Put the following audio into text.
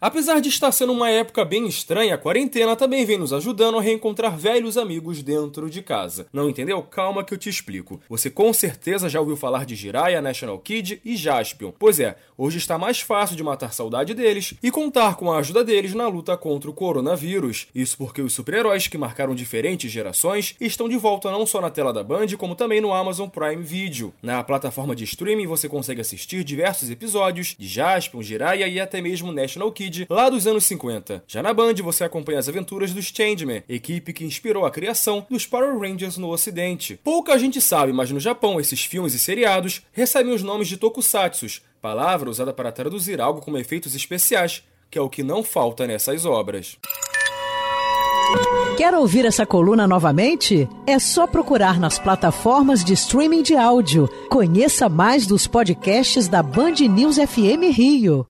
Apesar de estar sendo uma época bem estranha, a quarentena também vem nos ajudando a reencontrar velhos amigos dentro de casa. Não entendeu? Calma que eu te explico. Você com certeza já ouviu falar de Jiraiya, National Kid e Jaspion. Pois é, hoje está mais fácil de matar saudade deles e contar com a ajuda deles na luta contra o coronavírus. Isso porque os super-heróis que marcaram diferentes gerações estão de volta não só na tela da Band, como também no Amazon Prime Video. Na plataforma de streaming você consegue assistir diversos episódios de Jaspion, Jiraiya e até mesmo National Kid lá dos anos 50. Já na Band você acompanha as aventuras dos Changeman, equipe que inspirou a criação dos Power Rangers no ocidente. Pouca gente sabe, mas no Japão esses filmes e seriados recebem os nomes de tokusatsus, palavra usada para traduzir algo com efeitos especiais, que é o que não falta nessas obras. Quer ouvir essa coluna novamente? É só procurar nas plataformas de streaming de áudio. Conheça mais dos podcasts da Band News FM Rio.